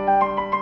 you